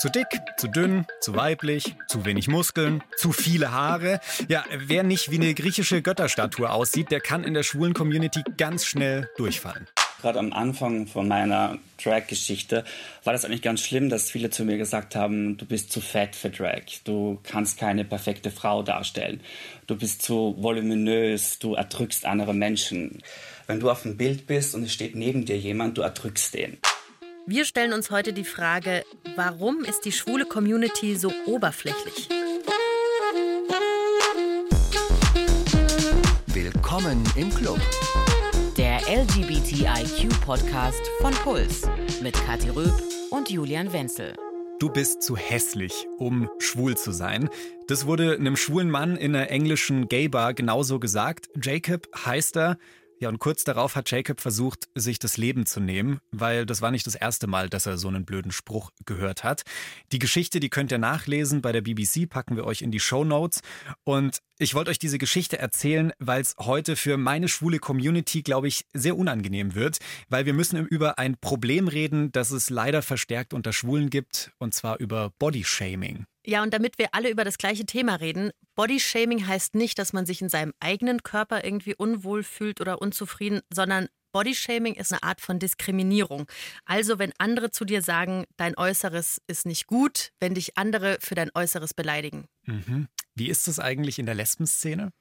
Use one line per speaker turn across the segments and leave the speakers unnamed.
Zu dick, zu dünn, zu weiblich, zu wenig Muskeln, zu viele Haare. Ja, wer nicht wie eine griechische Götterstatue aussieht, der kann in der schwulen Community ganz schnell durchfallen.
Gerade am Anfang von meiner Drag-Geschichte war das eigentlich ganz schlimm, dass viele zu mir gesagt haben, du bist zu fett für Drag, du kannst keine perfekte Frau darstellen, du bist zu voluminös, du erdrückst andere Menschen. Wenn du auf dem Bild bist und es steht neben dir jemand, du erdrückst den.
Wir stellen uns heute die Frage, warum ist die schwule Community so oberflächlich?
Willkommen im Club.
Der LGBTIQ-Podcast von Puls mit Kathi Röb und Julian Wenzel.
Du bist zu hässlich, um schwul zu sein. Das wurde einem schwulen Mann in einer englischen Gay-Bar genauso gesagt. Jacob heißt er, ja, und kurz darauf hat Jacob versucht, sich das Leben zu nehmen, weil das war nicht das erste Mal, dass er so einen blöden Spruch gehört hat. Die Geschichte, die könnt ihr nachlesen bei der BBC, packen wir euch in die Show Notes. Und ich wollte euch diese Geschichte erzählen, weil es heute für meine schwule Community, glaube ich, sehr unangenehm wird, weil wir müssen über ein Problem reden, das es leider verstärkt unter Schwulen gibt, und zwar über Bodyshaming.
Ja, und damit wir alle über das gleiche Thema reden, Bodyshaming heißt nicht, dass man sich in seinem eigenen Körper irgendwie unwohl fühlt oder unzufrieden, sondern Bodyshaming ist eine Art von Diskriminierung. Also wenn andere zu dir sagen, dein Äußeres ist nicht gut, wenn dich andere für dein Äußeres beleidigen.
Mhm. Wie ist das eigentlich in der Lesbenszene?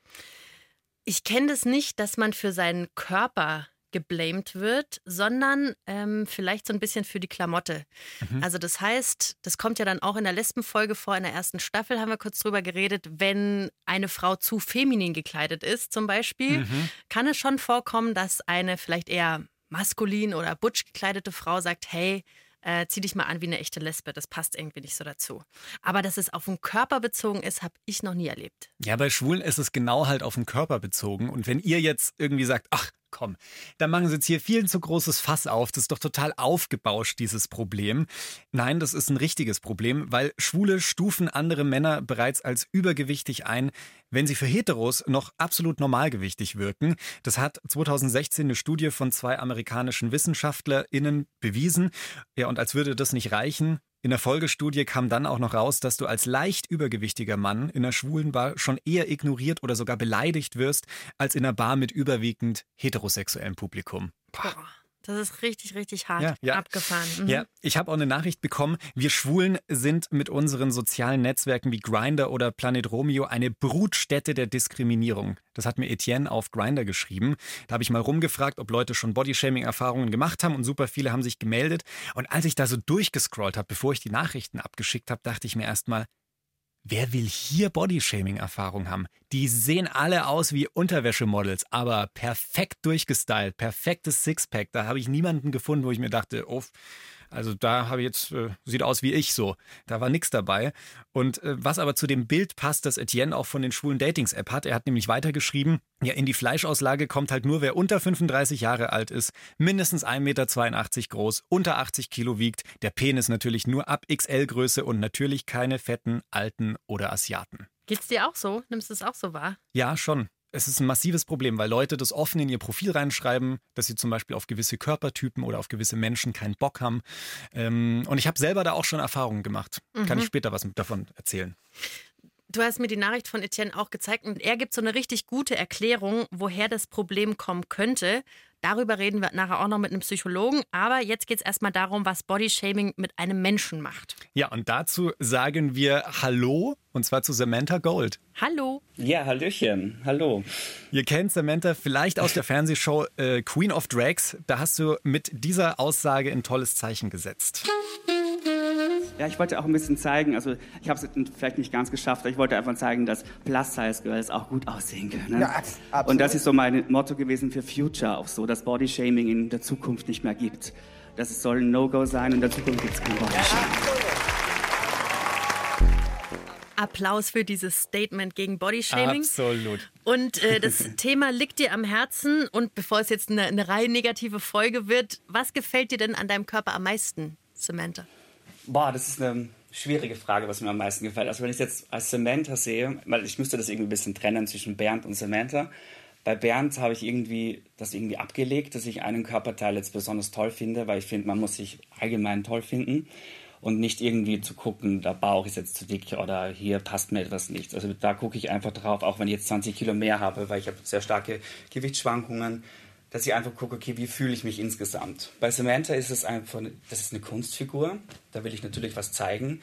Ich kenne das nicht, dass man für seinen Körper geblamed wird, sondern ähm, vielleicht so ein bisschen für die Klamotte. Mhm. Also das heißt, das kommt ja dann auch in der Lesbenfolge vor, in der ersten Staffel haben wir kurz drüber geredet, wenn eine Frau zu feminin gekleidet ist zum Beispiel, mhm. kann es schon vorkommen, dass eine vielleicht eher maskulin oder butch gekleidete Frau sagt, hey, äh, zieh dich mal an wie eine echte Lesbe. Das passt irgendwie nicht so dazu. Aber dass es auf den Körper bezogen ist, habe ich noch nie erlebt.
Ja, bei Schwulen ist es genau halt auf den Körper bezogen. Und wenn ihr jetzt irgendwie sagt, ach, komm, da machen Sie jetzt hier viel zu großes Fass auf. Das ist doch total aufgebauscht, dieses Problem. Nein, das ist ein richtiges Problem, weil Schwule stufen andere Männer bereits als übergewichtig ein, wenn sie für Heteros noch absolut normalgewichtig wirken. Das hat 2016 eine Studie von zwei amerikanischen WissenschaftlerInnen bewiesen. Ja, und als würde das nicht reichen, in der Folgestudie kam dann auch noch raus, dass du als leicht übergewichtiger Mann in einer schwulen Bar schon eher ignoriert oder sogar beleidigt wirst, als in einer Bar mit überwiegend heterosexuellem Publikum.
Boah. Das ist richtig, richtig hart ja, ja. abgefahren.
Mhm. Ja, ich habe auch eine Nachricht bekommen. Wir Schwulen sind mit unseren sozialen Netzwerken wie Grinder oder Planet Romeo eine Brutstätte der Diskriminierung. Das hat mir Etienne auf Grinder geschrieben. Da habe ich mal rumgefragt, ob Leute schon Bodyshaming-Erfahrungen gemacht haben und super viele haben sich gemeldet. Und als ich da so durchgescrollt habe, bevor ich die Nachrichten abgeschickt habe, dachte ich mir erstmal, Wer will hier Bodyshaming-Erfahrung haben? Die sehen alle aus wie Unterwäschemodels, aber perfekt durchgestylt, perfektes Sixpack. Da habe ich niemanden gefunden, wo ich mir dachte, oh, also da habe ich jetzt, äh, sieht aus wie ich so. Da war nichts dabei. Und äh, was aber zu dem Bild passt, das Etienne auch von den schwulen Datings-App hat, er hat nämlich weitergeschrieben, ja, in die Fleischauslage kommt halt nur, wer unter 35 Jahre alt ist, mindestens 1,82 Meter groß, unter 80 Kilo wiegt, der Penis natürlich nur ab XL-Größe und natürlich keine fetten, alten oder Asiaten.
Geht's dir auch so? Nimmst du es auch so wahr?
Ja, schon es ist ein massives Problem, weil Leute das offen in ihr Profil reinschreiben, dass sie zum Beispiel auf gewisse Körpertypen oder auf gewisse Menschen keinen Bock haben. Ähm, und ich habe selber da auch schon Erfahrungen gemacht. Mhm. Kann ich später was davon erzählen.
Du hast mir die Nachricht von Etienne auch gezeigt und er gibt so eine richtig gute Erklärung, woher das Problem kommen könnte. Darüber reden wir nachher auch noch mit einem Psychologen. Aber jetzt geht es erstmal darum, was Bodyshaming mit einem Menschen macht.
Ja, und dazu sagen wir Hallo und zwar zu Samantha Gold.
Hallo.
Ja, Hallöchen. Hallo.
Ihr kennt Samantha vielleicht aus der Fernsehshow äh, Queen of Drags. Da hast du mit dieser Aussage ein tolles Zeichen gesetzt.
Ja, ich wollte auch ein bisschen zeigen, also ich habe es vielleicht nicht ganz geschafft, aber ich wollte einfach zeigen, dass Plus-Size-Girls auch gut aussehen können. Ne? Ja, absolut. Und das ist so mein Motto gewesen für Future auch so, dass Body-Shaming in der Zukunft nicht mehr gibt. Das soll ein No-Go sein und in der Zukunft gibt es kein Body-Shaming.
Applaus für dieses Statement gegen Bodyshaming.
Absolut.
Und äh, das Thema liegt dir am Herzen. Und bevor es jetzt eine, eine Reihe negative Folge wird, was gefällt dir denn an deinem Körper am meisten, Samantha?
Boah, das ist eine schwierige Frage, was mir am meisten gefällt. Also wenn ich es jetzt als Samantha sehe, weil ich müsste das irgendwie ein bisschen trennen zwischen Bernd und Samantha. Bei Bernd habe ich irgendwie das irgendwie abgelegt, dass ich einen Körperteil jetzt besonders toll finde, weil ich finde, man muss sich allgemein toll finden. Und nicht irgendwie zu gucken, der Bauch ist jetzt zu dick oder hier passt mir etwas nicht. Also da gucke ich einfach drauf, auch wenn ich jetzt 20 Kilo mehr habe, weil ich habe sehr starke Gewichtsschwankungen, dass ich einfach gucke, okay, wie fühle ich mich insgesamt. Bei Samantha ist es einfach, das ist eine Kunstfigur, da will ich natürlich was zeigen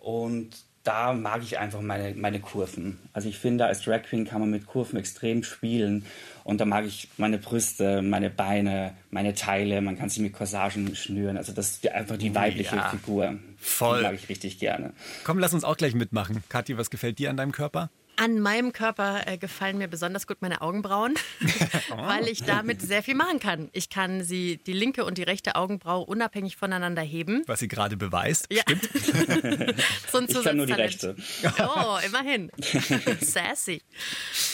und da mag ich einfach meine, meine Kurven. Also ich finde, als Drag Queen kann man mit Kurven extrem spielen. Und da mag ich meine Brüste, meine Beine, meine Teile. Man kann sie mit Corsagen schnüren. Also das ist einfach die weibliche ja, Figur.
Voll.
Die mag ich richtig gerne.
Komm, lass uns auch gleich mitmachen. Kathi, was gefällt dir an deinem Körper?
An meinem Körper äh, gefallen mir besonders gut meine Augenbrauen, weil ich damit sehr viel machen kann. Ich kann sie, die linke und die rechte Augenbraue, unabhängig voneinander heben.
Was sie gerade beweist. Ja. Stimmt.
so ein ich kann nur die rechte.
Oh, immerhin. Sassy.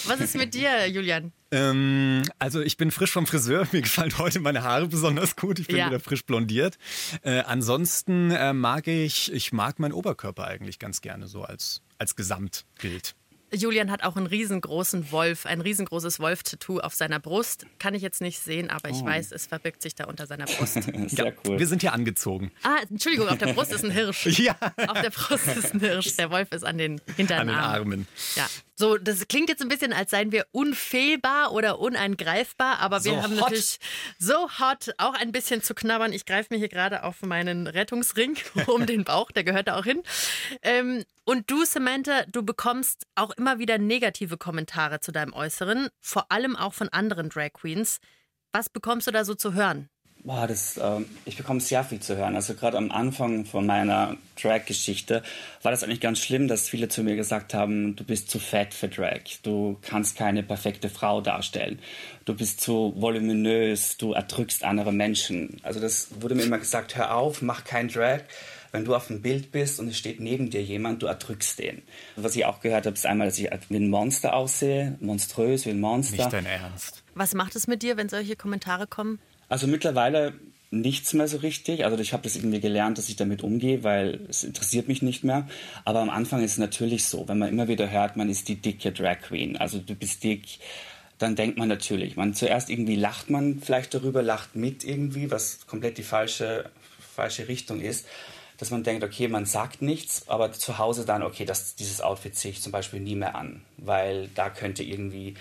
Was ist mit dir, Julian?
Ähm, also ich bin frisch vom Friseur. Mir gefallen heute meine Haare besonders gut. Ich bin ja. wieder frisch blondiert. Äh, ansonsten äh, mag ich, ich mag meinen Oberkörper eigentlich ganz gerne so als, als Gesamtbild.
Julian hat auch einen riesengroßen Wolf, ein riesengroßes Wolf-Tattoo auf seiner Brust. Kann ich jetzt nicht sehen, aber ich oh. weiß, es verbirgt sich da unter seiner Brust.
Sehr ja, cool. Wir sind hier angezogen.
Ah, Entschuldigung, auf der Brust ist ein Hirsch. ja. Auf der Brust ist ein Hirsch. Der Wolf ist an den hinteren
An den Armen.
Ja. So, das klingt jetzt ein bisschen, als seien wir unfehlbar oder uneingreifbar, aber wir so haben hot. natürlich so hot auch ein bisschen zu knabbern. Ich greife mir hier gerade auf meinen Rettungsring um den Bauch, der gehört da auch hin. Ähm, und du, Samantha, du bekommst auch immer wieder negative Kommentare zu deinem Äußeren, vor allem auch von anderen Drag Queens. Was bekommst du da so zu hören?
Boah, das, äh, ich bekomme sehr viel zu hören. Also gerade am Anfang von meiner Drag-Geschichte war das eigentlich ganz schlimm, dass viele zu mir gesagt haben, du bist zu fett für Drag, du kannst keine perfekte Frau darstellen, du bist zu voluminös, du erdrückst andere Menschen. Also das wurde mir immer gesagt, hör auf, mach kein Drag. Wenn du auf dem Bild bist und es steht neben dir jemand, du erdrückst den. Was ich auch gehört habe, ist einmal, dass ich wie ein Monster aussehe, monströs wie ein Monster.
Nicht dein Ernst.
Was macht es mit dir, wenn solche Kommentare kommen?
Also mittlerweile nichts mehr so richtig. Also ich habe das irgendwie gelernt, dass ich damit umgehe, weil es interessiert mich nicht mehr. Aber am Anfang ist es natürlich so, wenn man immer wieder hört, man ist die dicke Drag Queen, also du bist dick, dann denkt man natürlich, man zuerst irgendwie lacht man vielleicht darüber, lacht mit irgendwie, was komplett die falsche, falsche Richtung ist. Dass man denkt, okay, man sagt nichts, aber zu Hause dann, okay, das, dieses Outfit ziehe ich zum Beispiel nie mehr an, weil da könnte irgendwie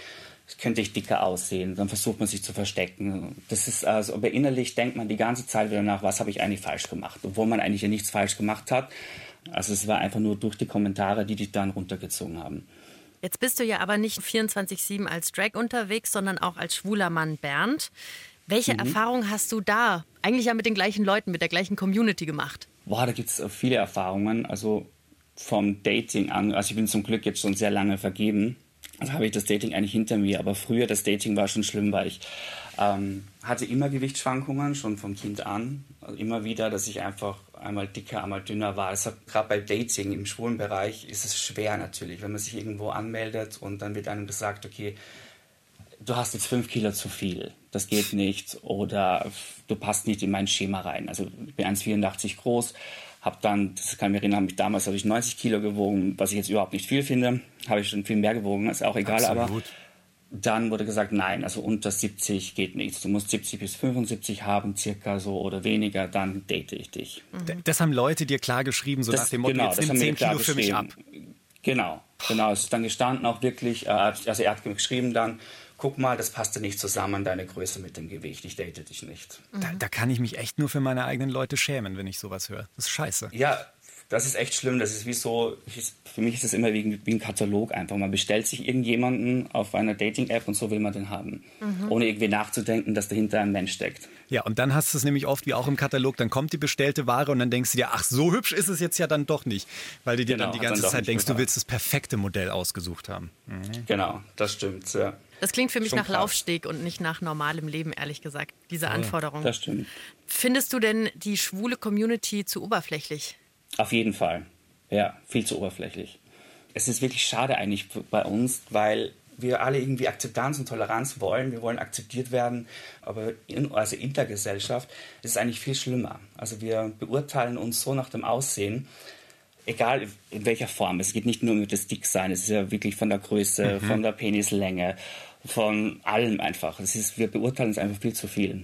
könnte ich dicker aussehen. Dann versucht man sich zu verstecken. Das ist also, aber innerlich denkt man die ganze Zeit wieder nach, was habe ich eigentlich falsch gemacht, obwohl man eigentlich ja nichts falsch gemacht hat. Also es war einfach nur durch die Kommentare, die dich dann runtergezogen haben.
Jetzt bist du ja aber nicht 24-7 als Drag unterwegs, sondern auch als schwuler Mann Bernd. Welche mhm. Erfahrungen hast du da eigentlich ja mit den gleichen Leuten, mit der gleichen Community gemacht?
Boah, da gibt es viele Erfahrungen. Also vom Dating an, also ich bin zum Glück jetzt schon sehr lange vergeben also habe ich das Dating eigentlich hinter mir. Aber früher, das Dating war schon schlimm, weil ich ähm, hatte immer Gewichtsschwankungen, schon vom Kind an. Also immer wieder, dass ich einfach einmal dicker, einmal dünner war. Gerade bei Dating im schwulen Bereich ist es schwer natürlich, wenn man sich irgendwo anmeldet und dann wird einem gesagt, okay, du hast jetzt fünf Kilo zu viel, das geht nicht oder du passt nicht in mein Schema rein. Also ich bin 1,84 groß, habe dann, das kann ich mich erinnern, habe ich damals habe ich 90 Kilo gewogen, was ich jetzt überhaupt nicht viel finde. Habe ich schon viel mehr gewogen, ist auch egal, Absolut. aber dann wurde gesagt, nein, also unter 70 geht nichts. Du musst 70 bis 75 haben, circa so oder weniger, dann date ich dich.
Mhm. Das haben Leute dir klar geschrieben, so das, nach dem Motto, genau, jetzt nimm 10 Kilo für mich ab.
Genau, genau. Es ist dann gestanden auch wirklich, äh, also er hat geschrieben dann, guck mal, das passte nicht zusammen, deine Größe mit dem Gewicht, ich date dich nicht.
Da, da kann ich mich echt nur für meine eigenen Leute schämen, wenn ich sowas höre. Das ist scheiße.
Ja, das ist echt schlimm. Das ist wie so, für mich ist das immer wie, wie ein Katalog einfach. Man bestellt sich irgendjemanden auf einer Dating-App und so will man den haben. Mhm. Ohne irgendwie nachzudenken, dass dahinter ein Mensch steckt.
Ja, und dann hast du es nämlich oft wie auch im Katalog, dann kommt die bestellte Ware und dann denkst du dir, ach, so hübsch ist es jetzt ja dann doch nicht. Weil du dir genau, dann die ganze dann Zeit denkst, du willst das perfekte Modell ausgesucht haben.
Mhm. Genau, das stimmt, ja.
Das klingt für mich Schon nach krass. Laufsteg und nicht nach normalem Leben, ehrlich gesagt, diese Anforderung.
Das stimmt.
Findest du denn die schwule Community zu oberflächlich?
Auf jeden Fall. Ja, viel zu oberflächlich. Es ist wirklich schade eigentlich bei uns, weil wir alle irgendwie Akzeptanz und Toleranz wollen. Wir wollen akzeptiert werden, aber in, also in der Gesellschaft ist es eigentlich viel schlimmer. Also wir beurteilen uns so nach dem Aussehen, egal in welcher Form. Es geht nicht nur um das Dicksein, es ist ja wirklich von der Größe, mhm. von der Penislänge, von allem einfach. Es ist, wir beurteilen es einfach viel zu viel.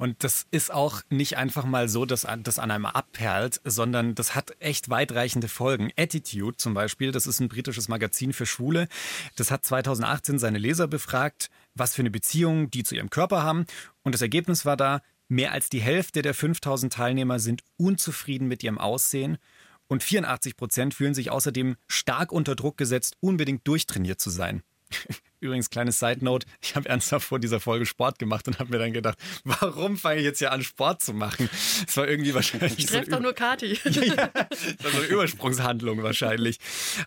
Und das ist auch nicht einfach mal so, dass das an einem abperlt, sondern das hat echt weitreichende Folgen. Attitude zum Beispiel, das ist ein britisches Magazin für Schwule, das hat 2018 seine Leser befragt, was für eine Beziehung die zu ihrem Körper haben. Und das Ergebnis war da, mehr als die Hälfte der 5000 Teilnehmer sind unzufrieden mit ihrem Aussehen. Und 84 Prozent fühlen sich außerdem stark unter Druck gesetzt, unbedingt durchtrainiert zu sein. Übrigens, kleines Side Note, ich habe ernsthaft vor dieser Folge Sport gemacht und habe mir dann gedacht, warum fange ich jetzt hier an, Sport zu machen? Es war irgendwie wahrscheinlich.
Ich treffe so doch nur Kati.
ja, das war so eine Übersprungshandlung wahrscheinlich.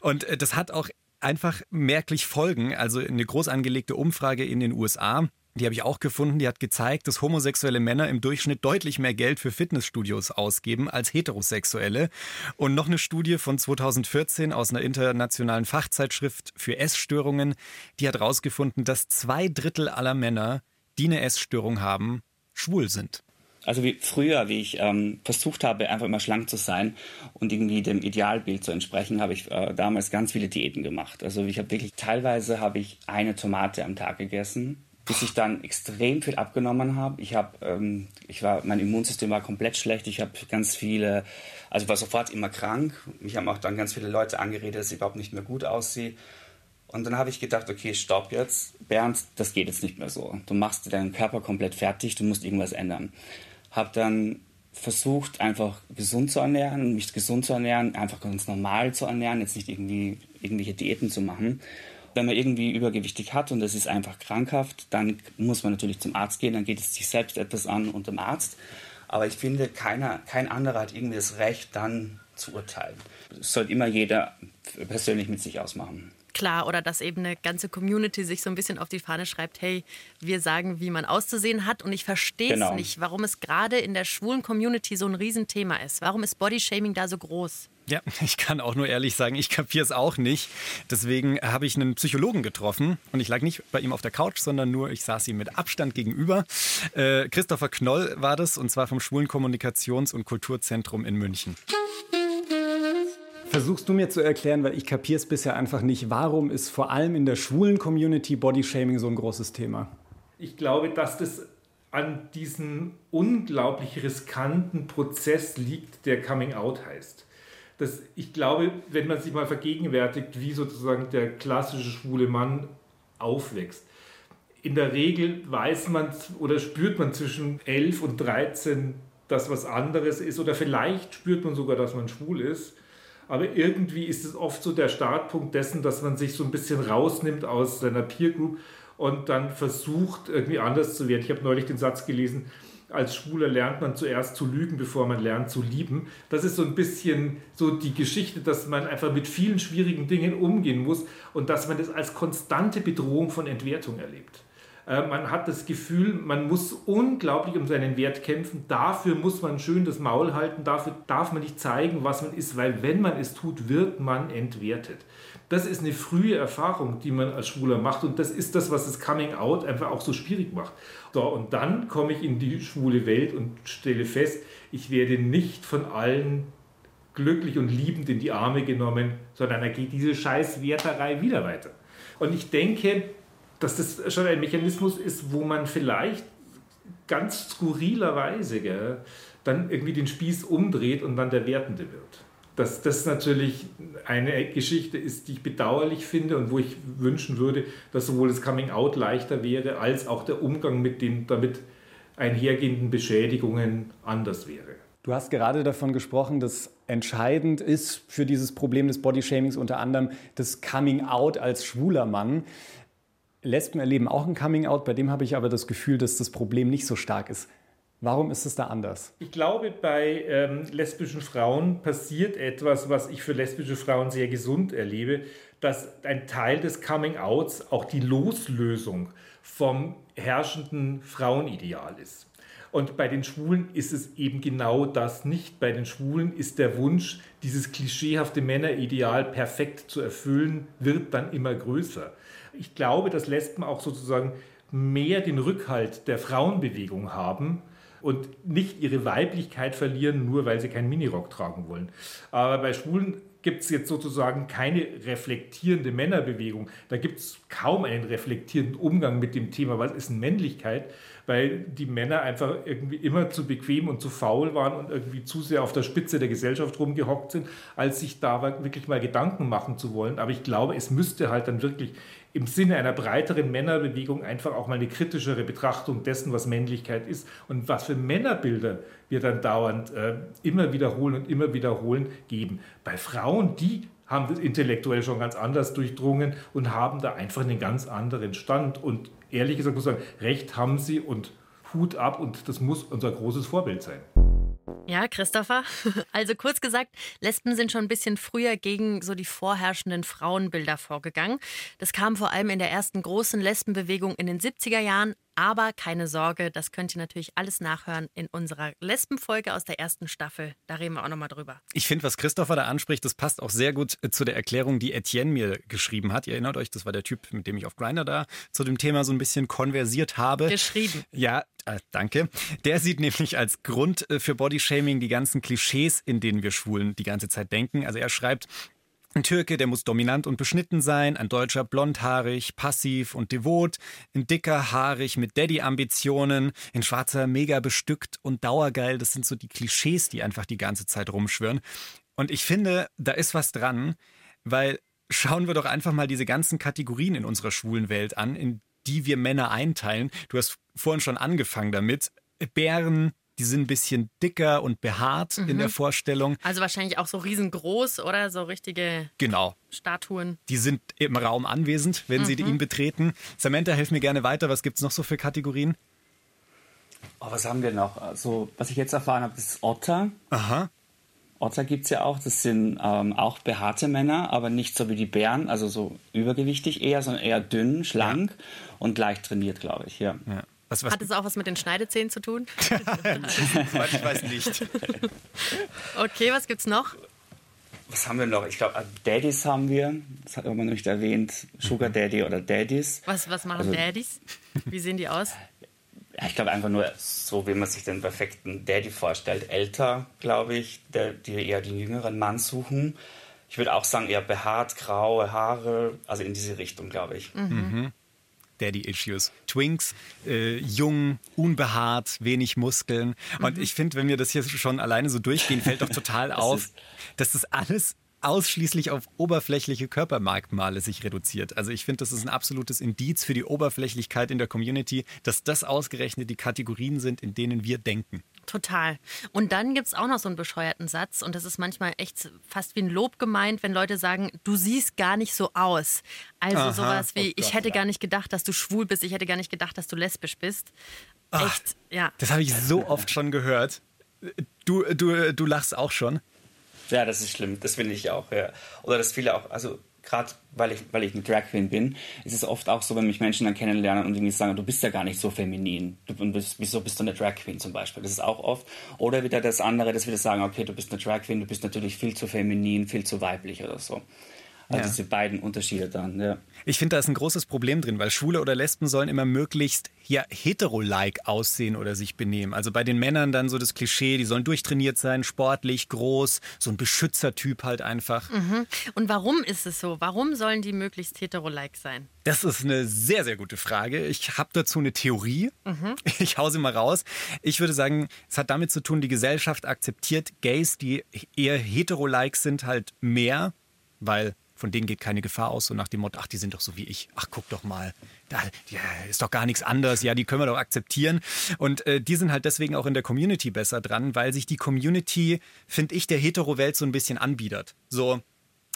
Und äh, das hat auch einfach merklich Folgen. Also eine groß angelegte Umfrage in den USA die habe ich auch gefunden, die hat gezeigt, dass homosexuelle Männer im Durchschnitt deutlich mehr Geld für Fitnessstudios ausgeben als heterosexuelle. Und noch eine Studie von 2014 aus einer internationalen Fachzeitschrift für Essstörungen, die hat herausgefunden, dass zwei Drittel aller Männer, die eine Essstörung haben, schwul sind.
Also wie früher, wie ich ähm, versucht habe, einfach immer schlank zu sein und irgendwie dem Idealbild zu entsprechen, habe ich äh, damals ganz viele Diäten gemacht. Also ich habe wirklich teilweise habe ich eine Tomate am Tag gegessen bis ich dann extrem viel abgenommen habe. Ich habe, ähm, ich war, mein Immunsystem war komplett schlecht. Ich habe ganz viele, also war sofort immer krank. Mich haben auch dann ganz viele Leute angeredet, dass ich überhaupt nicht mehr gut aussehe. Und dann habe ich gedacht, okay, stopp jetzt, Bernd, das geht jetzt nicht mehr so. Du machst deinen Körper komplett fertig, du musst irgendwas ändern. Habe dann versucht, einfach gesund zu ernähren, mich gesund zu ernähren, einfach ganz normal zu ernähren, jetzt nicht irgendwie irgendwelche Diäten zu machen. Wenn man irgendwie übergewichtig hat und das ist einfach krankhaft, dann muss man natürlich zum Arzt gehen, dann geht es sich selbst etwas an und dem Arzt. Aber ich finde, keiner, kein anderer hat irgendwie das Recht, dann zu urteilen. Das sollte immer jeder persönlich mit sich ausmachen.
Klar, oder dass eben eine ganze Community sich so ein bisschen auf die Fahne schreibt, hey, wir sagen, wie man auszusehen hat. Und ich verstehe es genau. nicht, warum es gerade in der schwulen Community so ein Riesenthema ist. Warum ist Bodyshaming da so groß?
Ja, ich kann auch nur ehrlich sagen, ich kapiere es auch nicht. Deswegen habe ich einen Psychologen getroffen und ich lag nicht bei ihm auf der Couch, sondern nur, ich saß ihm mit Abstand gegenüber. Äh, Christopher Knoll war das und zwar vom Schwulen Kommunikations- und Kulturzentrum in München.
Versuchst du mir zu erklären, weil ich kapiere es bisher einfach nicht, warum ist vor allem in der schwulen Community Bodyshaming so ein großes Thema?
Ich glaube, dass das an diesem unglaublich riskanten Prozess liegt, der Coming Out heißt das, ich glaube, wenn man sich mal vergegenwärtigt, wie sozusagen der klassische schwule Mann aufwächst, in der Regel weiß man oder spürt man zwischen 11 und 13, dass was anderes ist oder vielleicht spürt man sogar, dass man schwul ist. Aber irgendwie ist es oft so der Startpunkt dessen, dass man sich so ein bisschen rausnimmt aus seiner Peer Group und dann versucht, irgendwie anders zu werden. Ich habe neulich den Satz gelesen, als Schwuler lernt man zuerst zu lügen, bevor man lernt zu lieben. Das ist so ein bisschen so die Geschichte, dass man einfach mit vielen schwierigen Dingen umgehen muss und dass man das als konstante Bedrohung von Entwertung erlebt. Äh, man hat das Gefühl, man muss unglaublich um seinen Wert kämpfen. Dafür muss man schön das Maul halten. Dafür darf man nicht zeigen, was man ist, weil wenn man es tut, wird man entwertet. Das ist eine frühe Erfahrung, die man als Schwuler macht und das ist das, was das Coming Out einfach auch so schwierig macht. So, und dann komme ich in die schwule Welt und stelle fest, ich werde nicht von allen glücklich und liebend in die Arme genommen, sondern da geht diese Scheißwerterei wieder weiter. Und ich denke, dass das schon ein Mechanismus ist, wo man vielleicht ganz skurrilerweise gell, dann irgendwie den Spieß umdreht und dann der Wertende wird. Dass das natürlich eine Geschichte ist, die ich bedauerlich finde und wo ich wünschen würde, dass sowohl das Coming Out leichter wäre, als auch der Umgang mit den damit einhergehenden Beschädigungen anders wäre.
Du hast gerade davon gesprochen, dass entscheidend ist für dieses Problem des Bodyshamings unter anderem das Coming Out als schwuler Mann. Lesben erleben auch ein Coming-out, bei dem habe ich aber das Gefühl, dass das Problem nicht so stark ist. Warum ist es da anders?
Ich glaube, bei ähm, lesbischen Frauen passiert etwas, was ich für lesbische Frauen sehr gesund erlebe, dass ein Teil des Coming-outs auch die Loslösung vom herrschenden Frauenideal ist. Und bei den Schwulen ist es eben genau das nicht. Bei den Schwulen ist der Wunsch, dieses klischeehafte Männerideal perfekt zu erfüllen, wird dann immer größer. Ich glaube, dass Lesben auch sozusagen mehr den Rückhalt der Frauenbewegung haben und nicht ihre Weiblichkeit verlieren, nur weil sie keinen Minirock tragen wollen. Aber bei Schwulen gibt es jetzt sozusagen keine reflektierende Männerbewegung. Da gibt es kaum einen reflektierenden Umgang mit dem Thema, was ist Männlichkeit, weil die Männer einfach irgendwie immer zu bequem und zu faul waren und irgendwie zu sehr auf der Spitze der Gesellschaft rumgehockt sind, als sich da wirklich mal Gedanken machen zu wollen. Aber ich glaube, es müsste halt dann wirklich im Sinne einer breiteren Männerbewegung einfach auch mal eine kritischere Betrachtung dessen, was Männlichkeit ist und was für Männerbilder wir dann dauernd äh, immer wiederholen und immer wiederholen geben. Bei Frauen, die haben das intellektuell schon ganz anders durchdrungen und haben da einfach einen ganz anderen Stand. Und ehrlich gesagt muss ich sagen, recht haben sie und Hut ab und das muss unser großes Vorbild sein.
Ja, Christopher. Also kurz gesagt, Lesben sind schon ein bisschen früher gegen so die vorherrschenden Frauenbilder vorgegangen. Das kam vor allem in der ersten großen Lesbenbewegung in den 70er Jahren. Aber keine Sorge, das könnt ihr natürlich alles nachhören in unserer Lesbenfolge aus der ersten Staffel. Da reden wir auch nochmal drüber.
Ich finde, was Christopher da anspricht, das passt auch sehr gut äh, zu der Erklärung, die Etienne mir geschrieben hat. Ihr erinnert euch, das war der Typ, mit dem ich auf Grinder da zu dem Thema so ein bisschen konversiert habe.
Geschrieben.
Ja, äh, danke. Der sieht nämlich als Grund äh, für Bodyshaming die ganzen Klischees, in denen wir Schwulen die ganze Zeit denken. Also er schreibt, ein Türke, der muss dominant und beschnitten sein, ein Deutscher blondhaarig, passiv und devot, ein dicker haarig mit Daddy-Ambitionen, ein Schwarzer mega bestückt und dauergeil. Das sind so die Klischees, die einfach die ganze Zeit rumschwören. Und ich finde, da ist was dran, weil schauen wir doch einfach mal diese ganzen Kategorien in unserer schwulen Welt an, in die wir Männer einteilen. Du hast vorhin schon angefangen damit. Bären, die sind ein bisschen dicker und behaart mhm. in der Vorstellung.
Also wahrscheinlich auch so riesengroß oder so richtige
genau.
Statuen.
Die sind im Raum anwesend, wenn mhm. sie ihn betreten. Samantha, hilf mir gerne weiter. Was gibt es noch so für Kategorien?
Oh, was haben wir noch? Also, was ich jetzt erfahren habe, ist Otter.
Aha.
Otter gibt es ja auch. Das sind ähm, auch behaarte Männer, aber nicht so wie die Bären, also so übergewichtig eher, sondern eher dünn, schlank ja. und leicht trainiert, glaube ich. Ja. ja.
Was, was? Hat es auch was mit den Schneidezähnen zu tun?
ich weiß nicht.
Okay, was gibt's noch?
Was haben wir noch? Ich glaube, Daddies haben wir. Das hat man noch nicht erwähnt. Sugar Daddy oder Daddies.
Was, was machen also, Daddies? Wie sehen die aus?
Ja, ich glaube einfach nur so, wie man sich den perfekten Daddy vorstellt. Älter, glaube ich, der, die eher den jüngeren Mann suchen. Ich würde auch sagen, eher behaart, graue Haare, also in diese Richtung, glaube ich.
Mhm. mhm. Daddy-Issues. Twinks, äh, jung, unbehaart, wenig Muskeln. Und mhm. ich finde, wenn wir das hier schon alleine so durchgehen, fällt doch total auf, dass das alles ausschließlich auf oberflächliche Körpermerkmale sich reduziert. Also ich finde, das ist ein absolutes Indiz für die Oberflächlichkeit in der Community, dass das ausgerechnet die Kategorien sind, in denen wir denken.
Total. Und dann gibt es auch noch so einen bescheuerten Satz und das ist manchmal echt fast wie ein Lob gemeint, wenn Leute sagen, du siehst gar nicht so aus. Also Aha. sowas wie, oh Gott, ich hätte ja. gar nicht gedacht, dass du schwul bist, ich hätte gar nicht gedacht, dass du lesbisch bist.
Ach, echt, ja. Das habe ich so oft schon gehört. Du, du, du lachst auch schon.
Ja, das ist schlimm, das finde ich auch. Ja. Oder dass viele auch, also gerade weil ich, weil ich eine Drag Queen bin, ist es oft auch so, wenn mich Menschen dann kennenlernen und irgendwie sagen, du bist ja gar nicht so feminin. Du, bist, wieso bist du eine Drag Queen zum Beispiel? Das ist auch oft. Oder wieder das andere, dass wir sagen, okay, du bist eine Drag Queen, du bist natürlich viel zu feminin, viel zu weiblich oder so. Also ja. diese beiden Unterschiede dann, ja.
Ich finde, da ist ein großes Problem drin, weil Schwule oder Lesben sollen immer möglichst ja, hetero-like aussehen oder sich benehmen. Also bei den Männern dann so das Klischee, die sollen durchtrainiert sein, sportlich, groß, so ein Beschützertyp halt einfach.
Mhm. Und warum ist es so? Warum sollen die möglichst hetero-like sein?
Das ist eine sehr, sehr gute Frage. Ich habe dazu eine Theorie. Mhm. Ich hau sie mal raus. Ich würde sagen, es hat damit zu tun, die Gesellschaft akzeptiert Gays, die eher hetero-like sind, halt mehr, weil von denen geht keine Gefahr aus, so nach dem Motto, ach, die sind doch so wie ich. Ach, guck doch mal, da ja, ist doch gar nichts anderes. Ja, die können wir doch akzeptieren. Und äh, die sind halt deswegen auch in der Community besser dran, weil sich die Community, finde ich, der Hetero-Welt so ein bisschen anbietet. So,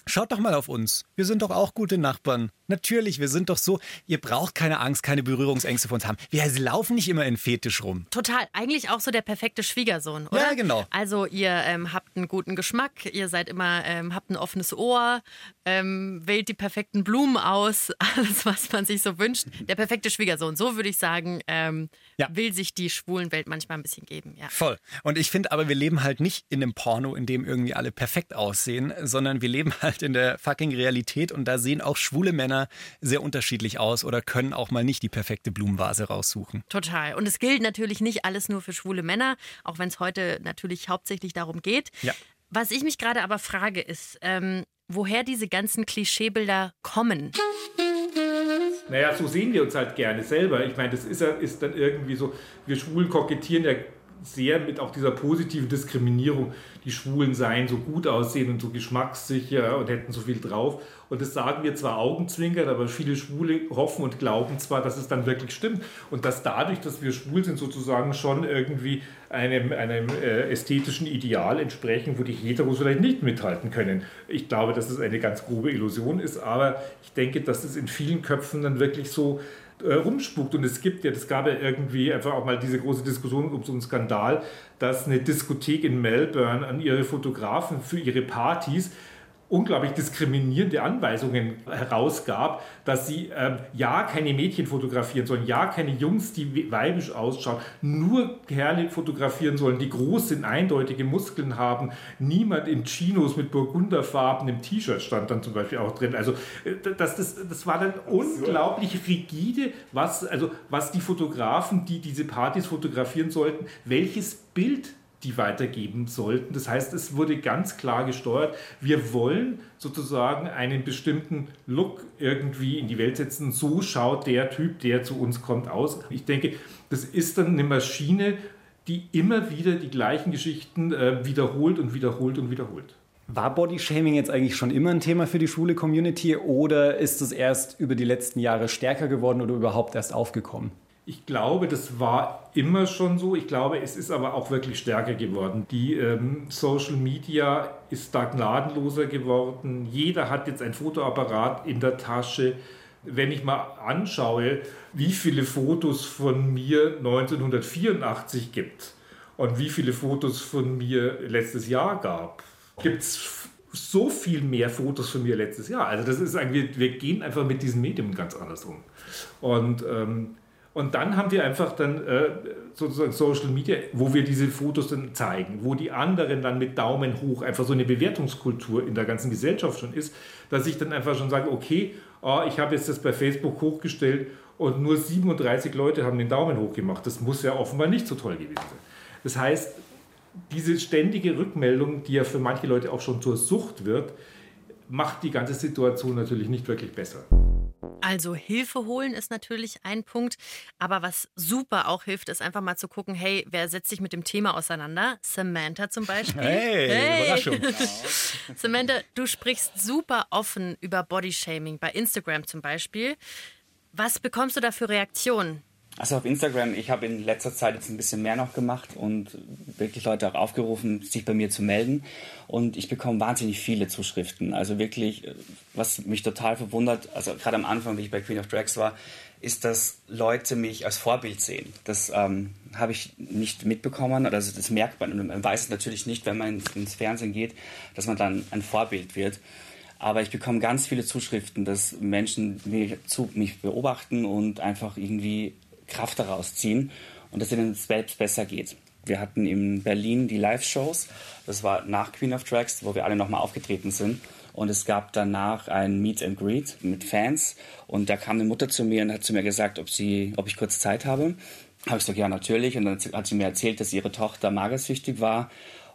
Schaut doch mal auf uns. Wir sind doch auch gute Nachbarn. Natürlich, wir sind doch so. Ihr braucht keine Angst, keine Berührungsängste von uns haben. Wir laufen nicht immer in Fetisch rum.
Total. Eigentlich auch so der perfekte Schwiegersohn, oder?
Ja, genau.
Also ihr ähm, habt einen guten Geschmack, ihr seid immer, ähm, habt ein offenes Ohr, ähm, wählt die perfekten Blumen aus, alles, was man sich so wünscht. Der perfekte Schwiegersohn, so würde ich sagen, ähm, ja. will sich die schwulen Welt manchmal ein bisschen geben. Ja.
Voll. Und ich finde aber, wir leben halt nicht in einem Porno, in dem irgendwie alle perfekt aussehen, sondern wir leben halt in der fucking Realität und da sehen auch schwule Männer sehr unterschiedlich aus oder können auch mal nicht die perfekte Blumenvase raussuchen.
Total. Und es gilt natürlich nicht alles nur für schwule Männer, auch wenn es heute natürlich hauptsächlich darum geht.
Ja.
Was ich mich gerade aber frage, ist, ähm, woher diese ganzen Klischeebilder kommen.
naja, so sehen wir uns halt gerne selber. Ich meine, das ist, ist dann irgendwie so, wir Schwulen kokettieren ja sehr mit auch dieser positiven Diskriminierung, die Schwulen seien so gut aussehen und so geschmackssicher und hätten so viel drauf. Und das sagen wir zwar augenzwinkert, aber viele Schwule hoffen und glauben zwar, dass es dann wirklich stimmt und dass dadurch, dass wir schwul sind, sozusagen schon irgendwie einem, einem äh, ästhetischen Ideal entsprechen, wo die Heteros vielleicht nicht mithalten können. Ich glaube, dass es eine ganz grobe Illusion ist, aber ich denke, dass es in vielen Köpfen dann wirklich so äh, rumspukt. Und es gibt ja, das gab ja irgendwie einfach auch mal diese große Diskussion um so einen Skandal, dass eine Diskothek in Melbourne an ihre Fotografen für ihre Partys unglaublich diskriminierende Anweisungen herausgab, dass sie ähm, ja keine Mädchen fotografieren sollen, ja keine Jungs, die weibisch ausschauen, nur Kerle fotografieren sollen, die groß sind, eindeutige Muskeln haben, niemand in Chinos mit burgunderfarbenem T-Shirt stand dann zum Beispiel auch drin. Also äh, das, das, das war dann unglaublich rigide, was, also, was die Fotografen, die diese Partys fotografieren sollten, welches Bild die weitergeben sollten. Das heißt, es wurde ganz klar gesteuert, wir wollen sozusagen einen bestimmten Look irgendwie in die Welt setzen. So schaut der Typ, der zu uns kommt, aus. Ich denke, das ist dann eine Maschine, die immer wieder die gleichen Geschichten äh, wiederholt und wiederholt und wiederholt.
War Bodyshaming jetzt eigentlich schon immer ein Thema für die schwule Community oder ist es erst über die letzten Jahre stärker geworden oder überhaupt erst aufgekommen?
Ich glaube, das war immer schon so. Ich glaube, es ist aber auch wirklich stärker geworden. Die ähm, Social Media ist da gnadenloser geworden. Jeder hat jetzt ein Fotoapparat in der Tasche. Wenn ich mal anschaue, wie viele Fotos von mir 1984 gibt und wie viele Fotos von mir letztes Jahr gab, gibt es so viel mehr Fotos von mir letztes Jahr. Also das ist eigentlich, wir gehen einfach mit diesem Medium ganz anders um. Und ähm, und dann haben wir einfach dann äh, sozusagen Social Media, wo wir diese Fotos dann zeigen, wo die anderen dann mit Daumen hoch einfach so eine Bewertungskultur in der ganzen Gesellschaft schon ist, dass ich dann einfach schon sage, okay, oh, ich habe jetzt das bei Facebook hochgestellt und nur 37 Leute haben den Daumen hoch gemacht. Das muss ja offenbar nicht so toll gewesen sein. Das heißt, diese ständige Rückmeldung, die ja für manche Leute auch schon zur Sucht wird, macht die ganze Situation natürlich nicht wirklich besser.
Also Hilfe holen ist natürlich ein Punkt, aber was super auch hilft, ist einfach mal zu gucken, hey, wer setzt sich mit dem Thema auseinander? Samantha zum Beispiel.
Hey, hey. Überraschung.
Samantha, du sprichst super offen über Bodyshaming bei Instagram zum Beispiel. Was bekommst du da für Reaktionen?
Also auf Instagram, ich habe in letzter Zeit jetzt ein bisschen mehr noch gemacht und wirklich Leute auch aufgerufen, sich bei mir zu melden. Und ich bekomme wahnsinnig viele Zuschriften. Also wirklich, was mich total verwundert, also gerade am Anfang, wie ich bei Queen of Drags war, ist, dass Leute mich als Vorbild sehen. Das ähm, habe ich nicht mitbekommen. Also das merkt man. Und man weiß natürlich nicht, wenn man ins Fernsehen geht, dass man dann ein Vorbild wird. Aber ich bekomme ganz viele Zuschriften, dass Menschen mich, zu, mich beobachten und einfach irgendwie Kraft daraus ziehen und dass es ihnen selbst besser geht. Wir hatten in Berlin die Live-Shows. Das war nach Queen of Tracks, wo wir alle nochmal aufgetreten sind. Und es gab danach ein Meet and Greet mit Fans. Und da kam eine Mutter zu mir und hat zu mir gesagt, ob, sie, ob ich kurz Zeit habe. Habe ich gesagt, ja, natürlich. Und dann hat sie mir erzählt, dass ihre Tochter magersüchtig war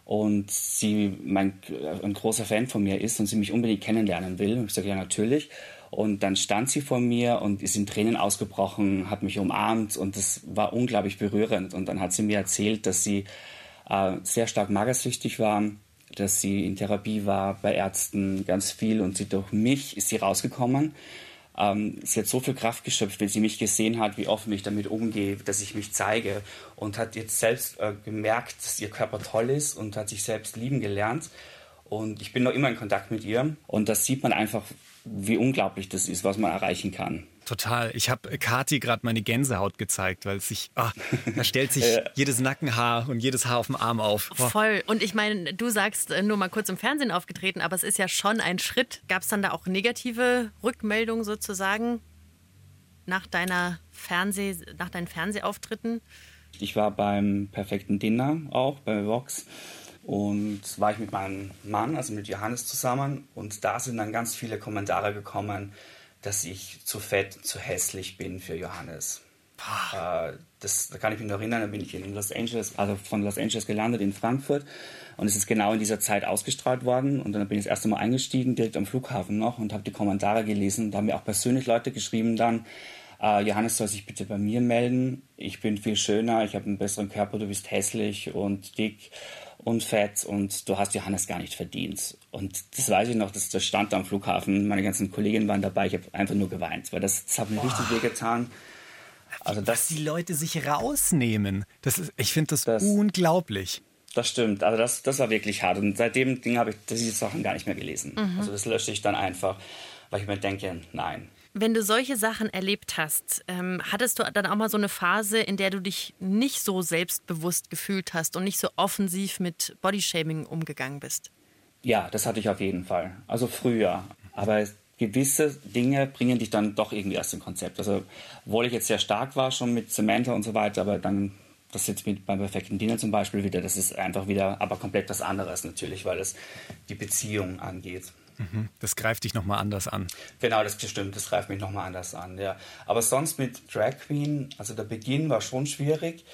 und sie mein, ein großer Fan von mir ist und sie mich unbedingt kennenlernen will. Und ich sage, ja, natürlich. Und dann stand sie vor mir und ist in Tränen ausgebrochen, hat mich umarmt und das war unglaublich berührend. Und dann hat sie mir erzählt, dass sie äh, sehr stark magersüchtig war, dass sie in Therapie war bei Ärzten ganz viel und sie durch mich ist sie rausgekommen. Ähm, sie hat so viel Kraft geschöpft, wenn sie mich gesehen hat, wie offen ich damit umgehe, dass ich mich zeige und hat jetzt selbst äh, gemerkt, dass ihr Körper toll ist und hat sich selbst lieben gelernt. Und ich bin noch immer in Kontakt mit ihr und das sieht man einfach, wie unglaublich das ist, was man erreichen kann.
Total. Ich habe Kati gerade meine Gänsehaut gezeigt, weil sich, ah, da stellt sich jedes Nackenhaar und jedes Haar auf dem Arm auf.
Boah. Voll. Und ich meine, du sagst äh, nur mal kurz im Fernsehen aufgetreten, aber es ist ja schon ein Schritt. Gab es dann da auch negative Rückmeldungen sozusagen nach deiner Fernseh, nach deinen Fernsehauftritten?
Ich war beim perfekten Dinner auch bei Vox und war ich mit meinem Mann, also mit Johannes zusammen. Und da sind dann ganz viele Kommentare gekommen, dass ich zu fett, zu hässlich bin für Johannes. Äh, das, da kann ich mich noch erinnern, da bin ich in Los Angeles, also von Los Angeles gelandet in Frankfurt und es ist genau in dieser Zeit ausgestrahlt worden und dann bin ich das erste Mal eingestiegen, direkt am Flughafen noch und habe die Kommentare gelesen. Da haben mir auch persönlich Leute geschrieben dann, äh, Johannes soll sich bitte bei mir melden. Ich bin viel schöner, ich habe einen besseren Körper, du bist hässlich und dick und fett und du hast Johannes gar nicht verdient. Und das weiß ich noch, dass das stand da am Flughafen, meine ganzen Kolleginnen waren dabei, ich habe einfach nur geweint, weil das, das hat mir richtig wehgetan.
Also das, Dass die Leute sich rausnehmen, das ist, ich finde das, das, unglaublich.
Das stimmt, also das, das war wirklich hart. Und seitdem Ding habe ich diese Sachen gar nicht mehr gelesen. Mhm. Also das lösche ich dann einfach, weil ich mir denke, nein.
Wenn du solche Sachen erlebt hast, ähm, hattest du dann auch mal so eine Phase, in der du dich nicht so selbstbewusst gefühlt hast und nicht so offensiv mit Bodyshaming umgegangen bist?
Ja, das hatte ich auf jeden Fall. Also früher. Aber gewisse Dinge bringen dich dann doch irgendwie erst im Konzept. Also, obwohl ich jetzt sehr stark war schon mit Samantha und so weiter, aber dann, das jetzt mit beim perfekten Diener zum Beispiel wieder, das ist einfach wieder, aber komplett was anderes natürlich, weil es die Beziehung angeht.
Mhm. Das greift dich nochmal anders an.
Genau, das stimmt, das greift mich nochmal anders an, ja. Aber sonst mit Drag Queen, also der Beginn war schon schwierig,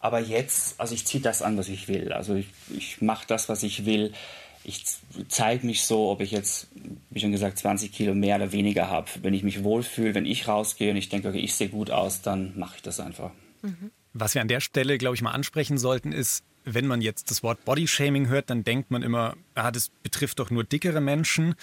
aber jetzt, also ich ziehe das an, was ich will. Also ich, ich mache das, was ich will ich zeige mich so, ob ich jetzt, wie schon gesagt, 20 Kilo mehr oder weniger habe. Wenn ich mich wohlfühle, wenn ich rausgehe und ich denke, okay, ich sehe gut aus, dann mache ich das einfach.
Mhm. Was wir an der Stelle, glaube ich, mal ansprechen sollten, ist, wenn man jetzt das Wort Bodyshaming hört, dann denkt man immer, ah, das betrifft doch nur dickere Menschen.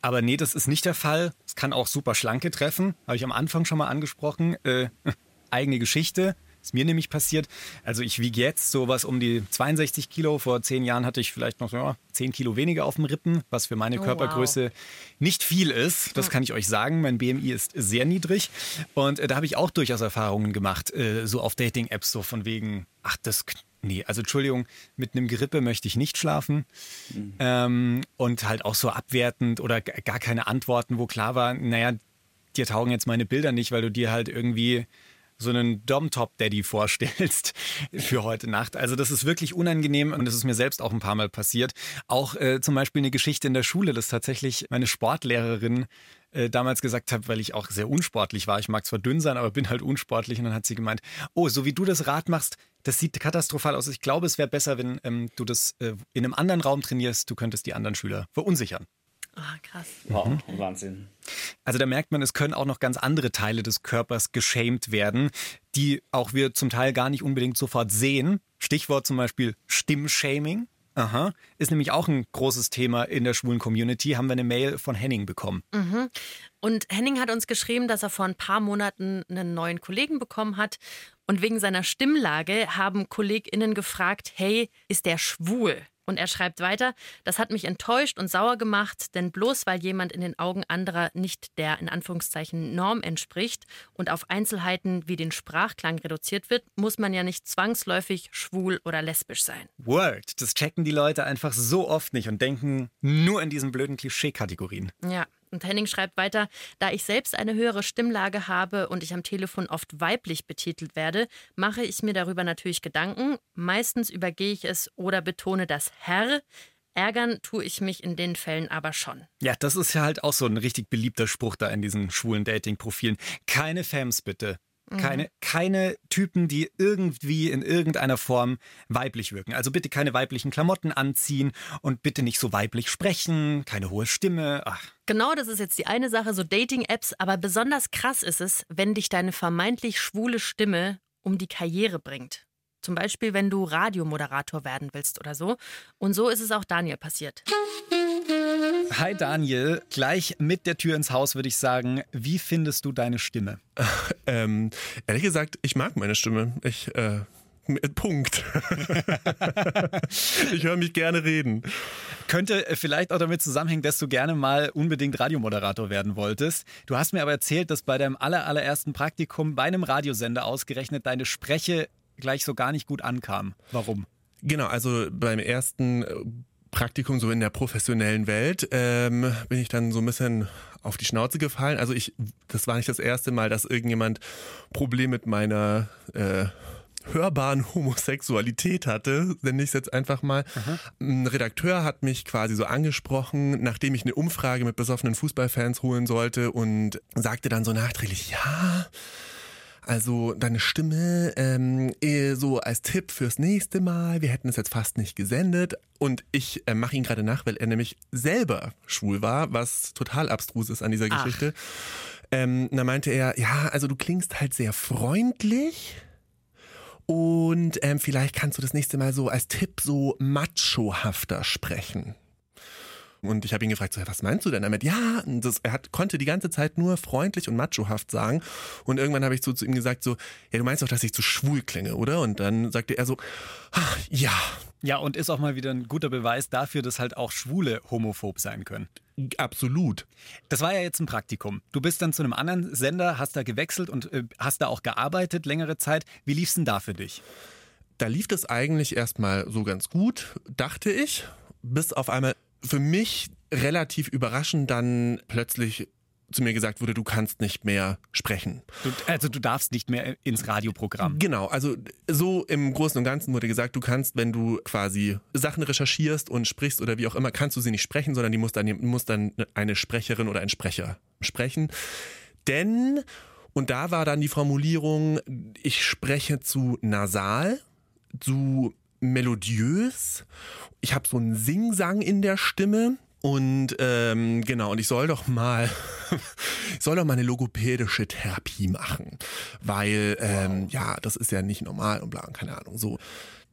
Aber nee, das ist nicht der Fall. Es kann auch super Schlanke treffen. Habe ich am Anfang schon mal angesprochen. Äh, eigene Geschichte. Ist mir nämlich passiert. Also ich wiege jetzt sowas um die 62 Kilo. Vor zehn Jahren hatte ich vielleicht noch ja, 10 Kilo weniger auf dem Rippen, was für meine oh, Körpergröße wow. nicht viel ist. Das kann ich euch sagen. Mein BMI ist sehr niedrig. Und äh, da habe ich auch durchaus Erfahrungen gemacht, äh, so auf Dating-Apps, so von wegen, ach, das Nee, also Entschuldigung, mit einem Gerippe möchte ich nicht schlafen. Mhm. Ähm, und halt auch so abwertend oder gar keine Antworten, wo klar war, naja, dir taugen jetzt meine Bilder nicht, weil du dir halt irgendwie so einen Dom-Top-Daddy vorstellst für heute Nacht. Also das ist wirklich unangenehm und das ist mir selbst auch ein paar Mal passiert. Auch äh, zum Beispiel eine Geschichte in der Schule, dass tatsächlich meine Sportlehrerin äh, damals gesagt hat, weil ich auch sehr unsportlich war. Ich mag zwar dünn sein, aber bin halt unsportlich. Und dann hat sie gemeint, oh, so wie du das Rad machst, das sieht katastrophal aus. Ich glaube, es wäre besser, wenn ähm, du das äh, in einem anderen Raum trainierst. Du könntest die anderen Schüler verunsichern.
Ah, krass.
Wow, mhm. Wahnsinn.
Also da merkt man, es können auch noch ganz andere Teile des Körpers geschämt werden, die auch wir zum Teil gar nicht unbedingt sofort sehen. Stichwort zum Beispiel Stimmshaming. Aha. Ist nämlich auch ein großes Thema in der schwulen Community. Haben wir eine Mail von Henning bekommen.
Mhm. Und Henning hat uns geschrieben, dass er vor ein paar Monaten einen neuen Kollegen bekommen hat. Und wegen seiner Stimmlage haben KollegInnen gefragt: Hey, ist der schwul? Und er schreibt weiter, das hat mich enttäuscht und sauer gemacht, denn bloß weil jemand in den Augen anderer nicht der in Anführungszeichen Norm entspricht und auf Einzelheiten wie den Sprachklang reduziert wird, muss man ja nicht zwangsläufig schwul oder lesbisch sein.
Word, das checken die Leute einfach so oft nicht und denken nur in diesen blöden Klischee-Kategorien.
Ja, und Henning schreibt weiter, da ich selbst eine höhere Stimmlage habe und ich am Telefon oft weiblich betitelt werde, mache ich mir darüber natürlich Gedanken. Meistens übergehe ich es oder betone das Herr. Ärgern tue ich mich in den Fällen aber schon.
Ja, das ist ja halt auch so ein richtig beliebter Spruch da in diesen schwulen Dating-Profilen. Keine Fams bitte. Keine, mhm. keine Typen, die irgendwie in irgendeiner Form weiblich wirken. Also bitte keine weiblichen Klamotten anziehen und bitte nicht so weiblich sprechen, keine hohe Stimme. Ach.
Genau, das ist jetzt die eine Sache, so Dating-Apps, aber besonders krass ist es, wenn dich deine vermeintlich schwule Stimme um die Karriere bringt. Zum Beispiel, wenn du Radiomoderator werden willst oder so. Und so ist es auch Daniel passiert.
Hi Daniel, gleich mit der Tür ins Haus würde ich sagen, wie findest du deine Stimme?
ähm, ehrlich gesagt, ich mag meine Stimme. Ich, äh, Punkt. ich höre mich gerne reden.
Könnte vielleicht auch damit zusammenhängen, dass du gerne mal unbedingt Radiomoderator werden wolltest. Du hast mir aber erzählt, dass bei deinem allerersten Praktikum bei einem Radiosender ausgerechnet deine Spreche gleich so gar nicht gut ankam. Warum?
Genau, also beim ersten Praktikum so in der professionellen Welt ähm, bin ich dann so ein bisschen auf die Schnauze gefallen. Also ich, das war nicht das erste Mal, dass irgendjemand Problem mit meiner äh, hörbaren Homosexualität hatte, nenne ich es jetzt einfach mal. Aha. Ein Redakteur hat mich quasi so angesprochen, nachdem ich eine Umfrage mit besoffenen Fußballfans holen sollte und sagte dann so nachträglich, ja, also deine Stimme ähm, eh, so als Tipp fürs nächste Mal, wir hätten es jetzt fast nicht gesendet. Und ich äh, mache ihn gerade nach, weil er nämlich selber schwul war, was total abstrus ist an dieser
Ach.
Geschichte. Ähm, da meinte er, ja, also du klingst halt sehr freundlich. Und ähm, vielleicht kannst du das nächste Mal so als Tipp so machohafter sprechen. Und ich habe ihn gefragt, so, was meinst du denn damit? Ja, das, er hat, konnte die ganze Zeit nur freundlich und machohaft sagen. Und irgendwann habe ich so zu ihm gesagt, so, ja, du meinst doch, dass ich zu schwul klinge, oder? Und dann sagte er so, "Ah, ja,
Ja, und ist auch mal wieder ein guter Beweis dafür, dass halt auch Schwule homophob sein können.
absolut.
Das war ja jetzt ein Praktikum. Du bist dann zu einem anderen Sender, hast da gewechselt und äh, hast da auch gearbeitet längere Zeit. Wie lief's denn da für dich?
Da lief das eigentlich erstmal so ganz gut, dachte ich, bis auf einmal für mich relativ überraschend dann plötzlich zu mir gesagt wurde, du kannst nicht mehr sprechen.
Du, also du darfst nicht mehr ins Radioprogramm.
Genau, also so im Großen und Ganzen wurde gesagt, du kannst, wenn du quasi Sachen recherchierst und sprichst oder wie auch immer, kannst du sie nicht sprechen, sondern die muss dann, muss dann eine Sprecherin oder ein Sprecher sprechen. Denn, und da war dann die Formulierung, ich spreche zu nasal, zu melodiös, ich habe so einen Singsang in der Stimme. Und ähm, genau, und ich soll doch mal, ich soll doch mal eine logopädische Therapie machen, weil ähm, ja, das ist ja nicht normal und bla, keine Ahnung. So,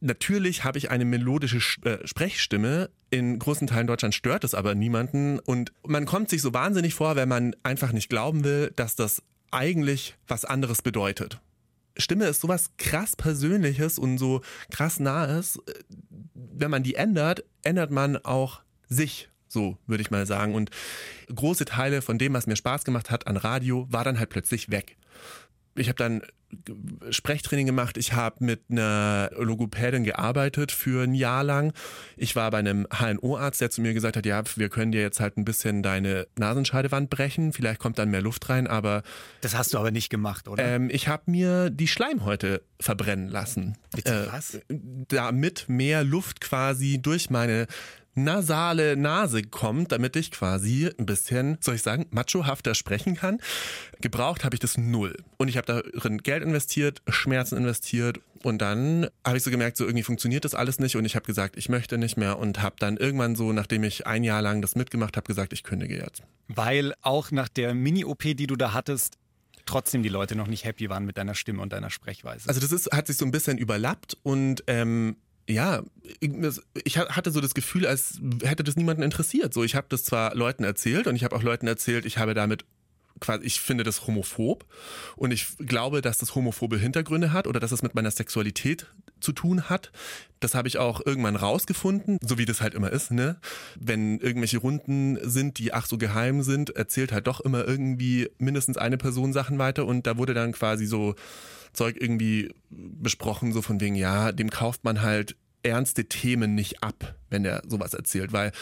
natürlich habe ich eine melodische Sch- äh, Sprechstimme. In großen Teilen Deutschlands stört es aber niemanden und man kommt sich so wahnsinnig vor, wenn man einfach nicht glauben will, dass das eigentlich was anderes bedeutet. Stimme ist sowas krass Persönliches und so krass Nahes. Wenn man die ändert, ändert man auch sich. So würde ich mal sagen. Und große Teile von dem, was mir Spaß gemacht hat an Radio, war dann halt plötzlich weg. Ich habe dann Sprechtraining gemacht. Ich habe mit einer Logopädin gearbeitet für ein Jahr lang. Ich war bei einem HNO-Arzt, der zu mir gesagt hat, ja, wir können dir jetzt halt ein bisschen deine Nasenscheidewand brechen. Vielleicht kommt dann mehr Luft rein, aber
Das hast du aber nicht gemacht, oder?
ähm, ich habe mir die Schleimhäute verbrennen lassen.
Bitte was?
Damit mehr Luft quasi durch meine nasale Nase kommt, damit ich quasi ein bisschen, soll ich sagen, machohafter sprechen kann. Gebraucht habe ich das null. Und ich habe darin Geld investiert, Schmerzen investiert und dann habe ich so gemerkt, so irgendwie funktioniert das alles nicht und ich habe gesagt, ich möchte nicht mehr und habe dann irgendwann so, nachdem ich ein Jahr lang das mitgemacht habe, gesagt, ich kündige jetzt.
Weil auch nach der Mini-OP, die du da hattest, trotzdem die Leute noch nicht happy waren mit deiner Stimme und deiner Sprechweise.
Also das ist, hat sich so ein bisschen überlappt und ähm, ja, ich hatte so das Gefühl, als hätte das niemanden interessiert. So, ich habe das zwar Leuten erzählt und ich habe auch Leuten erzählt, ich habe damit quasi, ich finde das homophob und ich glaube, dass das homophobe Hintergründe hat oder dass es mit meiner Sexualität zu tun hat. Das habe ich auch irgendwann rausgefunden, so wie das halt immer ist, ne? Wenn irgendwelche Runden sind, die ach so geheim sind, erzählt halt doch immer irgendwie mindestens eine Person Sachen weiter und da wurde dann quasi so Zeug irgendwie besprochen, so von wegen, ja, dem kauft man halt ernste Themen nicht ab, wenn er sowas erzählt, weil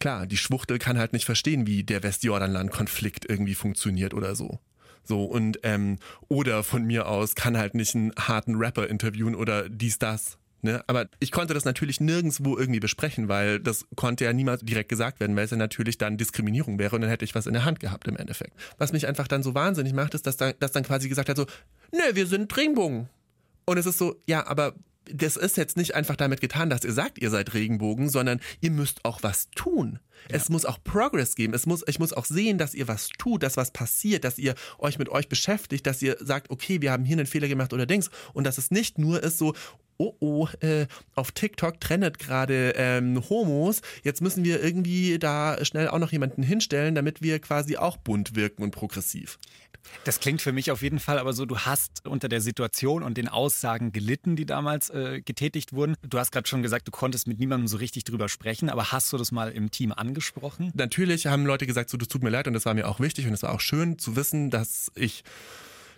klar, die Schwuchtel kann halt nicht verstehen, wie der Westjordanland-Konflikt irgendwie funktioniert oder so. So, und, ähm, oder von mir aus kann halt nicht einen harten Rapper interviewen oder dies, das. Ne? Aber ich konnte das natürlich nirgendwo irgendwie besprechen, weil das konnte ja niemals direkt gesagt werden, weil es ja natürlich dann Diskriminierung wäre und dann hätte ich was in der Hand gehabt im Endeffekt. Was mich einfach dann so wahnsinnig macht, ist, dass dann, dass dann quasi gesagt hat so, nö, wir sind Regenbogen. Und es ist so, ja, aber das ist jetzt nicht einfach damit getan, dass ihr sagt, ihr seid Regenbogen, sondern ihr müsst auch was tun. Es muss auch Progress geben. Es muss, ich muss auch sehen, dass ihr was tut, dass was passiert, dass ihr euch mit euch beschäftigt, dass ihr sagt, okay, wir haben hier einen Fehler gemacht oder Dings. Und dass es nicht nur ist so, oh oh, äh, auf TikTok trennt gerade ähm, Homos. Jetzt müssen wir irgendwie da schnell auch noch jemanden hinstellen, damit wir quasi auch bunt wirken und progressiv.
Das klingt für mich auf jeden Fall aber so, du hast unter der Situation und den Aussagen gelitten, die damals äh, getätigt wurden. Du hast gerade schon gesagt, du konntest mit niemandem so richtig drüber sprechen, aber hast du das mal im Team angesprochen?
Natürlich haben Leute gesagt, so, das tut mir leid und das war mir auch wichtig und es war auch schön zu wissen, dass ich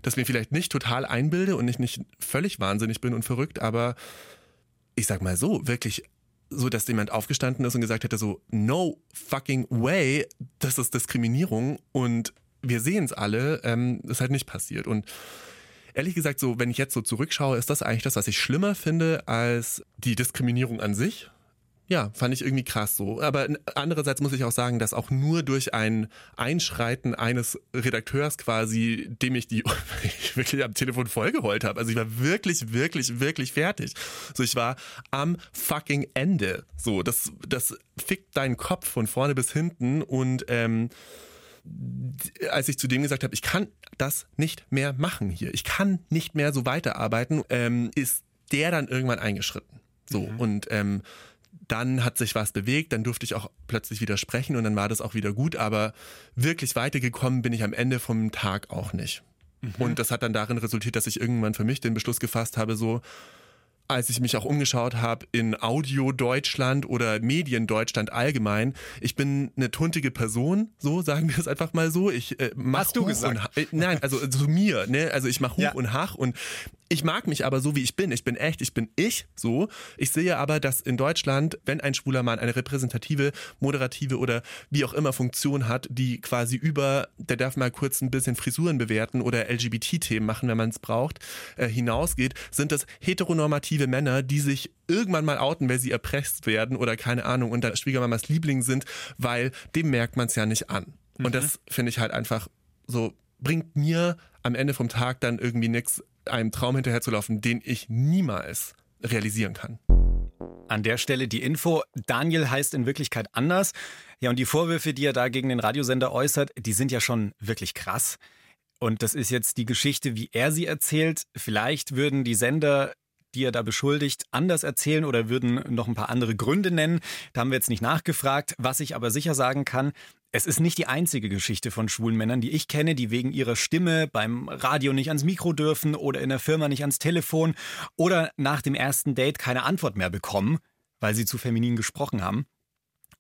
das mir vielleicht nicht total einbilde und ich nicht völlig wahnsinnig bin und verrückt, aber ich sag mal so, wirklich so, dass jemand aufgestanden ist und gesagt hätte so, no fucking way, das ist Diskriminierung und wir sehen es alle, ähm, ist halt nicht passiert. Und ehrlich gesagt, so, wenn ich jetzt so zurückschaue, ist das eigentlich das, was ich schlimmer finde als die Diskriminierung an sich. ja, fand ich irgendwie krass so. Aber andererseits muss ich auch sagen, dass auch nur durch ein Einschreiten eines Redakteurs quasi, dem ich die ich wirklich am Telefon vollgeheult habe. Also ich war wirklich, wirklich, wirklich fertig. So, ich war am fucking Ende. So, das, das fickt deinen Kopf von vorne bis hinten und ähm, als ich zu dem gesagt habe, ich kann das nicht mehr machen hier, ich kann nicht mehr so weiterarbeiten, ähm, ist der dann irgendwann eingeschritten. So mhm. und ähm, dann hat sich was bewegt, dann durfte ich auch plötzlich wieder sprechen und dann war das auch wieder gut, aber wirklich weitergekommen bin ich am Ende vom Tag auch nicht. Mhm. Und das hat dann darin resultiert, dass ich irgendwann für mich den Beschluss gefasst habe, so, als ich mich auch umgeschaut habe in Audio Deutschland oder Medien Deutschland allgemein, ich bin eine tuntige Person, so sagen wir es einfach mal so. Ich äh, mach
Hast du gesagt?
Und, äh, nein, also zu mir, ne? Also ich mache Huch ja. und Hach und ich mag mich aber so, wie ich bin. Ich bin echt, ich bin ich so. Ich sehe aber, dass in Deutschland, wenn ein schwuler Mann eine repräsentative, moderative oder wie auch immer Funktion hat, die quasi über, der darf mal kurz ein bisschen Frisuren bewerten oder LGBT-Themen machen, wenn man es braucht, äh, hinausgeht, sind das heteronormative Männer, die sich irgendwann mal outen, weil sie erpresst werden oder keine Ahnung unter Schwiegermamas Liebling sind, weil dem merkt man es ja nicht an. Mhm. Und das finde ich halt einfach so, bringt mir am Ende vom Tag dann irgendwie nichts, einem Traum hinterherzulaufen, den ich niemals realisieren kann.
An der Stelle die Info. Daniel heißt in Wirklichkeit anders. Ja, und die Vorwürfe, die er da gegen den Radiosender äußert, die sind ja schon wirklich krass. Und das ist jetzt die Geschichte, wie er sie erzählt. Vielleicht würden die Sender die er da beschuldigt, anders erzählen oder würden noch ein paar andere Gründe nennen. Da haben wir jetzt nicht nachgefragt. Was ich aber sicher sagen kann, es ist nicht die einzige Geschichte von schwulen Männern, die ich kenne, die wegen ihrer Stimme beim Radio nicht ans Mikro dürfen oder in der Firma nicht ans Telefon oder nach dem ersten Date keine Antwort mehr bekommen, weil sie zu feminin gesprochen haben.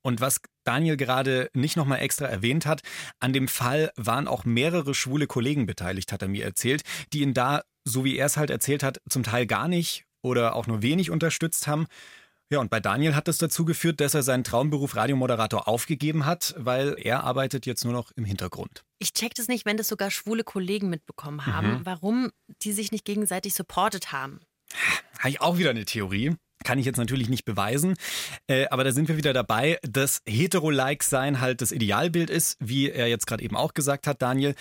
Und was Daniel gerade nicht nochmal extra erwähnt hat, an dem Fall waren auch mehrere schwule Kollegen beteiligt, hat er mir erzählt, die ihn da, so wie er es halt erzählt hat, zum Teil gar nicht oder auch nur wenig unterstützt haben. Ja, und bei Daniel hat das dazu geführt, dass er seinen Traumberuf Radiomoderator aufgegeben hat, weil er arbeitet jetzt nur noch im Hintergrund.
Ich check das nicht, wenn das sogar schwule Kollegen mitbekommen haben, mhm. warum die sich nicht gegenseitig supportet haben.
Habe ich auch wieder eine Theorie. Kann ich jetzt natürlich nicht beweisen, äh, aber da sind wir wieder dabei, dass Hetero-like-Sein halt das Idealbild ist, wie er jetzt gerade eben auch gesagt hat, Daniel.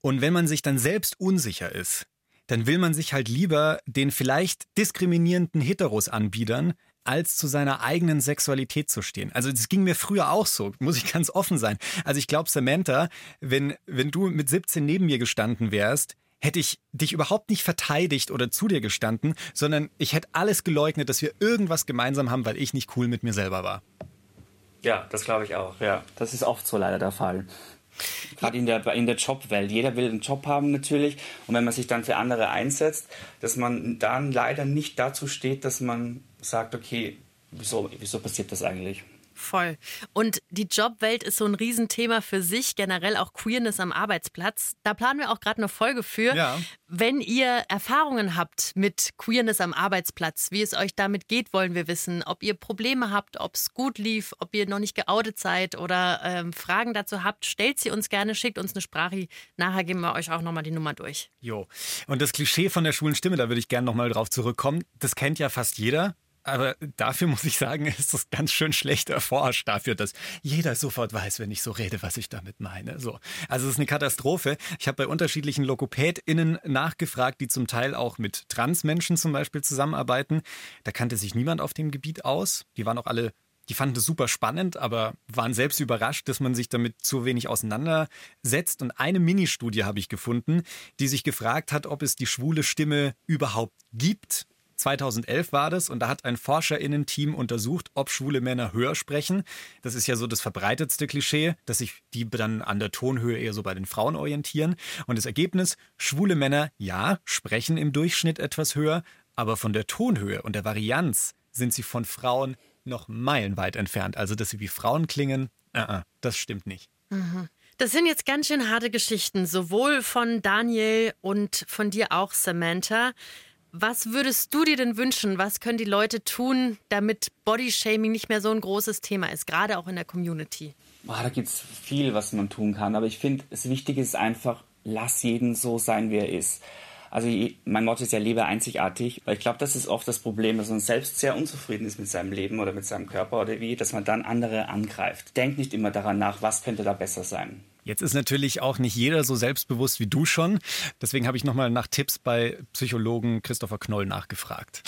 Und wenn man sich dann selbst unsicher ist, dann will man sich halt lieber den vielleicht diskriminierenden Heteros anbiedern, als zu seiner eigenen Sexualität zu stehen. Also das ging mir früher auch so, muss ich ganz offen sein. Also ich glaube, Samantha, wenn, wenn du mit 17 neben mir gestanden wärst, hätte ich dich überhaupt nicht verteidigt oder zu dir gestanden, sondern ich hätte alles geleugnet, dass wir irgendwas gemeinsam haben, weil ich nicht cool mit mir selber war.
Ja, das glaube ich auch. Ja, das ist oft so leider der Fall. Gerade in der, in der Jobwelt. Jeder will einen Job haben natürlich. Und wenn man sich dann für andere einsetzt, dass man dann leider nicht dazu steht, dass man sagt, okay, wieso, wieso passiert das eigentlich?
Voll. Und die Jobwelt ist so ein Riesenthema für sich, generell auch Queerness am Arbeitsplatz. Da planen wir auch gerade eine Folge für. Ja. Wenn ihr Erfahrungen habt mit Queerness am Arbeitsplatz, wie es euch damit geht, wollen wir wissen. Ob ihr Probleme habt, ob es gut lief, ob ihr noch nicht geoutet seid oder ähm, Fragen dazu habt, stellt sie uns gerne, schickt uns eine Sprache. Nachher geben wir euch auch nochmal die Nummer durch.
Jo. Und das Klischee von der schwulen Stimme, da würde ich gerne nochmal drauf zurückkommen. Das kennt ja fast jeder. Aber dafür muss ich sagen, ist das ganz schön schlecht erforscht dafür, dass jeder sofort weiß, wenn ich so rede, was ich damit meine. So. Also es ist eine Katastrophe. Ich habe bei unterschiedlichen LokopädInnen nachgefragt, die zum Teil auch mit Transmenschen zum Beispiel zusammenarbeiten. Da kannte sich niemand auf dem Gebiet aus. Die waren auch alle die fanden es super spannend, aber waren selbst überrascht, dass man sich damit zu wenig auseinandersetzt. Und eine Ministudie habe ich gefunden, die sich gefragt hat, ob es die schwule Stimme überhaupt gibt 2011 war das und da hat ein Forscherinnen-Team untersucht, ob schwule Männer höher sprechen. Das ist ja so das verbreitetste Klischee, dass sich die dann an der Tonhöhe eher so bei den Frauen orientieren. Und das Ergebnis, schwule Männer, ja, sprechen im Durchschnitt etwas höher, aber von der Tonhöhe und der Varianz sind sie von Frauen noch meilenweit entfernt. Also, dass sie wie Frauen klingen, uh -uh, das stimmt nicht.
Mhm. Das sind jetzt ganz schön harte Geschichten, sowohl von Daniel und von dir auch, Samantha. Was würdest du dir denn wünschen? Was können die Leute tun, damit Bodyshaming nicht mehr so ein großes Thema ist, gerade auch in der Community?
Boah, da gibt es viel, was man tun kann. Aber ich finde, das Wichtige ist einfach, lass jeden so sein, wie er ist. Also mein Motto ist ja Liebe einzigartig, weil ich glaube, das ist oft das Problem, dass man selbst sehr unzufrieden ist mit seinem Leben oder mit seinem Körper oder wie, dass man dann andere angreift. Denkt nicht immer daran nach, was könnte da besser sein.
Jetzt ist natürlich auch nicht jeder so selbstbewusst wie du schon. Deswegen habe ich nochmal nach Tipps bei Psychologen Christopher Knoll nachgefragt.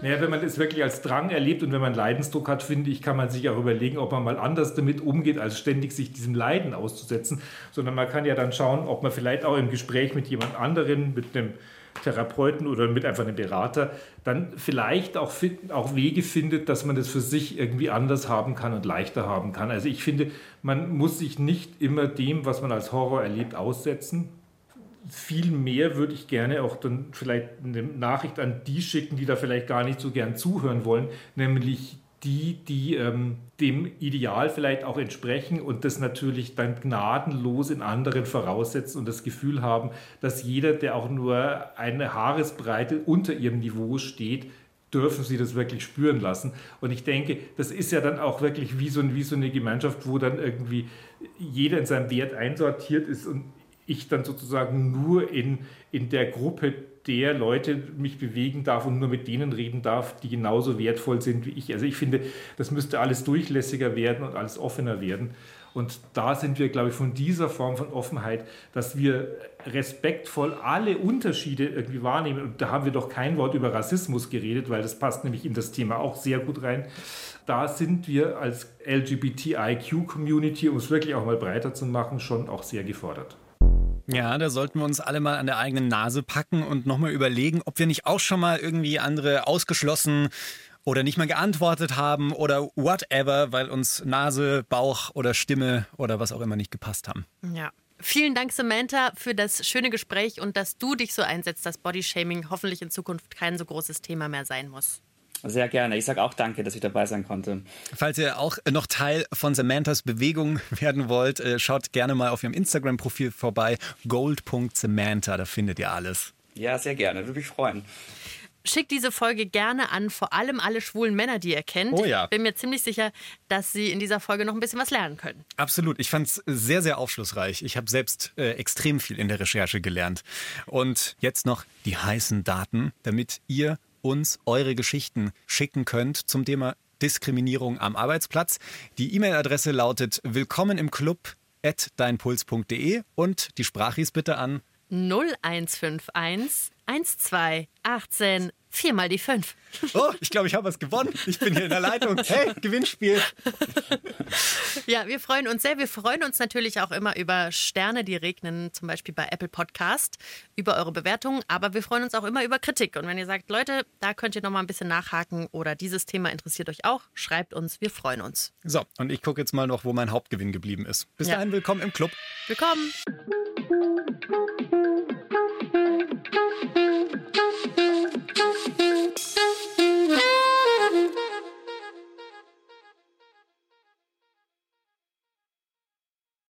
Naja, wenn man es wirklich als Drang erlebt und wenn man Leidensdruck hat, finde ich, kann man sich auch überlegen, ob man mal anders damit umgeht, als ständig sich diesem Leiden auszusetzen. Sondern man kann ja dann schauen, ob man vielleicht auch im Gespräch mit jemand anderen, mit einem Therapeuten oder mit einfach einem Berater, dann vielleicht auch, auch Wege findet, dass man das für sich irgendwie anders haben kann und leichter haben kann. Also ich finde, man muss sich nicht immer dem, was man als Horror erlebt, aussetzen viel mehr würde ich gerne auch dann vielleicht eine Nachricht an die schicken, die da vielleicht gar nicht so gern zuhören wollen, nämlich die, die ähm, dem Ideal vielleicht auch entsprechen und das natürlich dann gnadenlos in anderen voraussetzen und das Gefühl haben, dass jeder, der auch nur eine Haaresbreite unter ihrem Niveau steht, dürfen sie das wirklich spüren lassen. Und ich denke, das ist ja dann auch wirklich wie so, wie so eine Gemeinschaft, wo dann irgendwie jeder in seinem Wert einsortiert ist und ich dann sozusagen nur in, in der Gruppe der Leute mich bewegen darf und nur mit denen reden darf, die genauso wertvoll sind wie ich. Also ich finde, das müsste alles durchlässiger werden und alles offener werden. Und da sind wir, glaube ich, von dieser Form von Offenheit, dass wir respektvoll alle Unterschiede irgendwie wahrnehmen. Und da haben wir doch kein Wort über Rassismus geredet, weil das passt nämlich in das Thema auch sehr gut rein. Da sind wir als LGBTIQ-Community, um es wirklich auch mal breiter zu machen, schon auch sehr gefordert.
Ja, da sollten wir uns alle mal an der eigenen Nase packen und nochmal überlegen, ob wir nicht auch schon mal irgendwie andere ausgeschlossen oder nicht mal geantwortet haben oder whatever, weil uns Nase, Bauch oder Stimme oder was auch immer nicht gepasst haben.
Ja. Vielen Dank, Samantha, für das schöne Gespräch und dass du dich so einsetzt, dass Bodyshaming hoffentlich in Zukunft kein so großes Thema mehr sein muss.
Sehr gerne. Ich sage auch danke, dass ich dabei sein konnte.
Falls ihr auch noch Teil von Samanthas Bewegung werden wollt, äh, schaut gerne mal auf ihrem Instagram-Profil vorbei. gold.samantha, da findet ihr alles.
Ja, sehr gerne. Würde mich freuen.
Schickt diese Folge gerne an, vor allem alle schwulen Männer, die ihr kennt.
Oh ja.
Ich bin mir ziemlich sicher, dass sie in dieser Folge noch ein bisschen was lernen können.
Absolut. Ich fand es sehr, sehr aufschlussreich. Ich habe selbst äh, extrem viel in der Recherche gelernt. Und jetzt noch die heißen Daten, damit ihr uns eure Geschichten schicken könnt zum Thema Diskriminierung am Arbeitsplatz. Die E-Mail-Adresse lautet willkommen im Club at deinpuls.de und die Sprachis bitte an
0151 12 18 Viermal die fünf.
Oh, ich glaube, ich habe was gewonnen. Ich bin hier in der Leitung. Hey, Gewinnspiel.
Ja, wir freuen uns sehr. Wir freuen uns natürlich auch immer über Sterne, die regnen, zum Beispiel bei Apple Podcast, über eure Bewertungen. Aber wir freuen uns auch immer über Kritik. Und wenn ihr sagt, Leute, da könnt ihr noch mal ein bisschen nachhaken oder dieses Thema interessiert euch auch, schreibt uns. Wir freuen uns.
So, und ich gucke jetzt mal noch, wo mein Hauptgewinn geblieben ist. Bis ja. dahin, willkommen im Club.
Willkommen. Thank you.